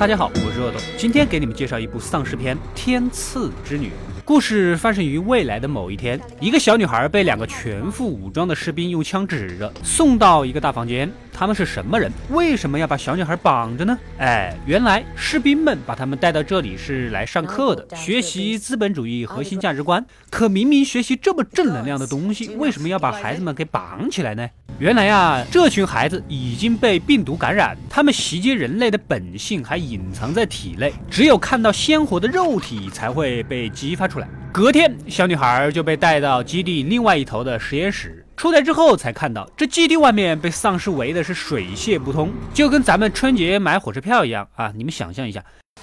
大家好，我是恶斗，今天给你们介绍一部丧尸片《天赐之女》。故事发生于未来的某一天，一个小女孩被两个全副武装的士兵用枪指着，送到一个大房间。他们是什么人？为什么要把小女孩绑着呢？哎，原来士兵们把他们带到这里是来上课的，学习资本主义核心价值观。可明明学习这么正能量的东西，为什么要把孩子们给绑起来呢？原来呀，这群孩子已经被病毒感染，他们袭击人类的本性还隐藏在体内，只有看到鲜活的肉体才会被激发出来。隔天，小女孩就被带到基地另外一头的实验室，出来之后才看到，这基地外面被丧尸围的是水泄不通，就跟咱们春节买火车票一样啊！你们想象一下。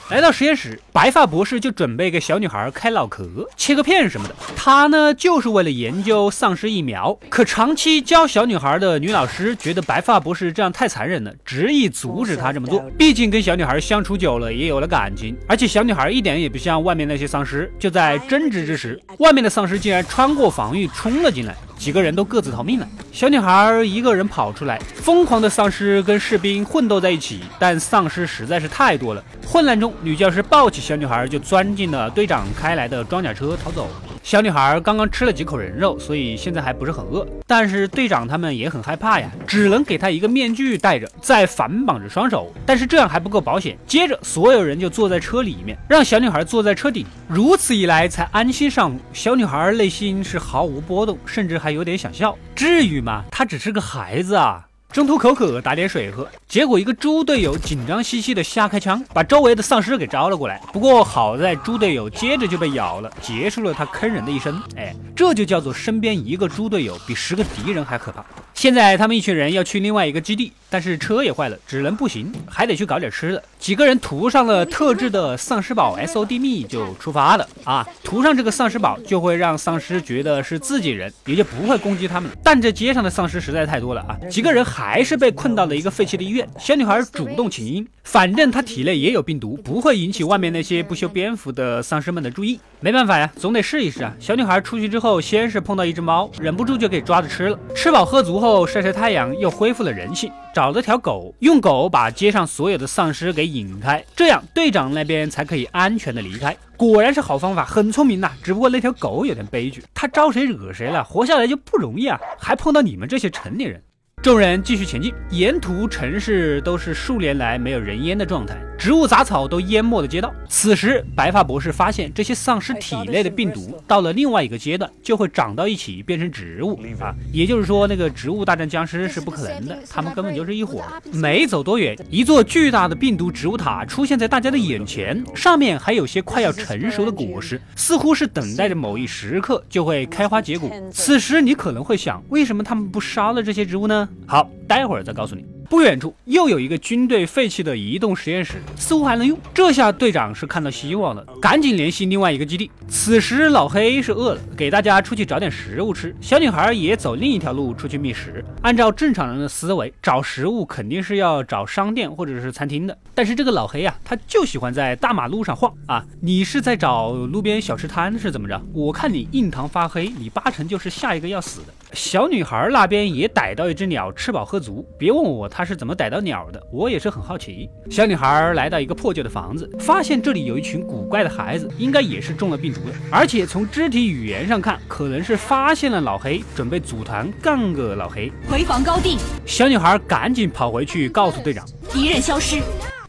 来到实验室，白发博士就准备给小女孩开脑壳、切个片什么的。他呢，就是为了研究丧尸疫苗。可长期教小女孩的女老师觉得白发博士这样太残忍了，执意阻止他这么做。毕竟跟小女孩相处久了，也有了感情。而且小女孩一点也不像外面那些丧尸。就在争执之时，外面的丧尸竟然穿过防御冲了进来。几个人都各自逃命了，小女孩一个人跑出来，疯狂的丧尸跟士兵混斗在一起，但丧尸实在是太多了。混乱中，女教师抱起小女孩就钻进了队长开来的装甲车逃走。小女孩刚刚吃了几口人肉，所以现在还不是很饿。但是队长他们也很害怕呀，只能给她一个面具戴着，再反绑着双手。但是这样还不够保险。接着所有人就坐在车里面，让小女孩坐在车顶，如此一来才安心上路。小女孩内心是毫无波动，甚至还有点想笑。至于吗？她只是个孩子啊。中途口渴，打点水喝，结果一个猪队友紧张兮兮的瞎开枪，把周围的丧尸给招了过来。不过好在猪队友接着就被咬了，结束了他坑人的一生。哎，这就叫做身边一个猪队友比十个敌人还可怕。现在他们一群人要去另外一个基地，但是车也坏了，只能步行，还得去搞点吃的。几个人涂上了特制的丧尸宝 S O D 蜜就出发了啊！涂上这个丧尸宝就会让丧尸觉得是自己人，也就不会攻击他们了。但这街上的丧尸实在太多了啊！几个人还是被困到了一个废弃的医院。小女孩主动请缨，反正她体内也有病毒，不会引起外面那些不修边幅的丧尸们的注意。没办法呀，总得试一试啊！小女孩出去之后，先是碰到一只猫，忍不住就给抓着吃了。吃饱喝足后。晒晒太阳，又恢复了人性。找了条狗，用狗把街上所有的丧尸给引开，这样队长那边才可以安全的离开。果然是好方法，很聪明呐。只不过那条狗有点悲剧，它招谁惹谁了，活下来就不容易啊，还碰到你们这些成年人。众人继续前进，沿途城市都是数年来没有人烟的状态。植物杂草都淹没了街道。此时，白发博士发现这些丧尸体内的病毒到了另外一个阶段就会长到一起变成植物啊，也就是说，那个植物大战僵尸是不可能的，他们根本就是一伙。没走多远，一座巨大的病毒植物塔出现在大家的眼前，上面还有些快要成熟的果实，似乎是等待着某一时刻就会开花结果。此时，你可能会想，为什么他们不杀了这些植物呢？好，待会儿再告诉你。不远处又有一个军队废弃的移动实验室，似乎还能用。这下队长是看到希望了，赶紧联系另外一个基地。此时老黑是饿了，给大家出去找点食物吃。小女孩也走另一条路出去觅食。按照正常人的思维，找食物肯定是要找商店或者是餐厅的。但是这个老黑啊，他就喜欢在大马路上晃啊！你是在找路边小吃摊是怎么着？我看你印堂发黑，你八成就是下一个要死的。小女孩那边也逮到一只鸟，吃饱喝足。别问我她是怎么逮到鸟的，我也是很好奇。小女孩来到一个破旧的房子，发现这里有一群古怪的孩子，应该也是中了病毒的。而且从肢体语言上看，可能是发现了老黑，准备组团干个老黑。回防高地，小女孩赶紧跑回去告诉队长，敌人消失。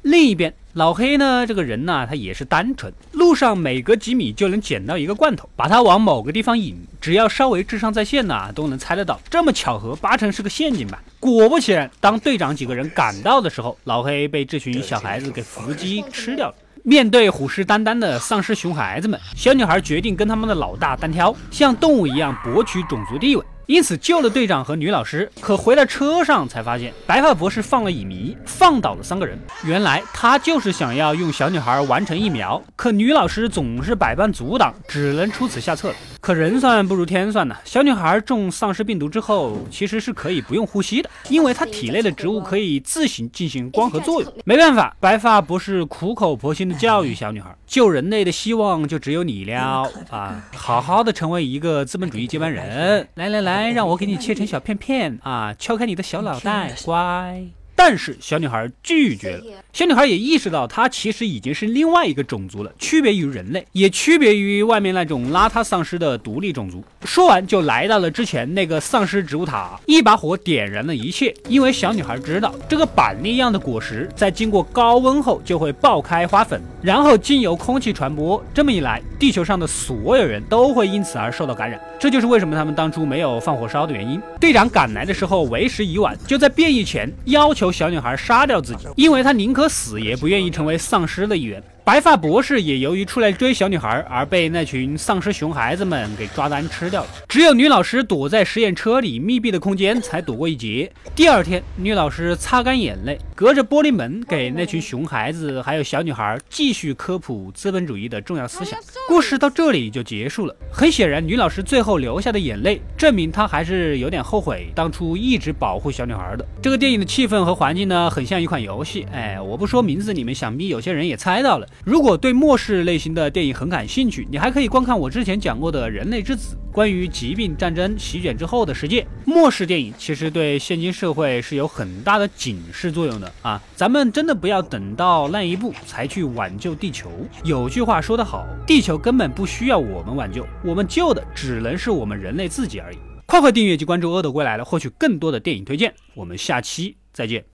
另一边。老黑呢？这个人呢，他也是单纯。路上每隔几米就能捡到一个罐头，把它往某个地方引。只要稍微智商在线呢，都能猜得到。这么巧合，八成是个陷阱吧？果不其然，当队长几个人赶到的时候，老黑被这群小孩子给伏击吃掉了。面对虎视眈眈的丧尸熊孩子们，小女孩决定跟他们的老大单挑，像动物一样博取种族地位。因此救了队长和女老师，可回到车上才发现白发博士放了乙醚，放倒了三个人。原来他就是想要用小女孩完成疫苗，可女老师总是百般阻挡，只能出此下策了。可人算不如天算呢，小女孩中丧尸病毒之后，其实是可以不用呼吸的，因为她体内的植物可以自行进行光合作用。没办法，白发博士苦口婆心的教育小女孩，救人类的希望就只有你了啊！好好的成为一个资本主义接班人，来来来。来，让我给你切成小片片啊！敲开你的小脑袋，乖。但是小女孩拒绝了。小女孩也意识到，她其实已经是另外一个种族了，区别于人类，也区别于外面那种邋遢丧尸的独立种族。说完，就来到了之前那个丧尸植物塔，一把火点燃了一切。因为小女孩知道，这个板栗一样的果实在经过高温后就会爆开花粉，然后经由空气传播。这么一来，地球上的所有人都会因此而受到感染。这就是为什么他们当初没有放火烧的原因。队长赶来的时候为时已晚，就在变异前要求小女孩杀掉自己，因为他宁可。死也不愿意成为丧尸的一员。白发博士也由于出来追小女孩而被那群丧尸熊孩子们给抓单吃掉了。只有女老师躲在实验车里密闭的空间才躲过一劫。第二天，女老师擦干眼泪，隔着玻璃门给那群熊孩子还有小女孩继续科普资本主义的重要思想。故事到这里就结束了。很显然，女老师最后流下的眼泪证明她还是有点后悔当初一直保护小女孩的。这个电影的气氛和环境呢，很像一款游戏。哎，我不说名字，你们想必有些人也猜到了。如果对末世类型的电影很感兴趣，你还可以观看我之前讲过的《人类之子》，关于疾病、战争席卷之后的世界。末世电影其实对现今社会是有很大的警示作用的啊！咱们真的不要等到那一步才去挽救地球。有句话说得好，地球根本不需要我们挽救，我们救的只能是我们人类自己而已。快快订阅及关注《阿斗归来了》，获取更多的电影推荐。我们下期再见。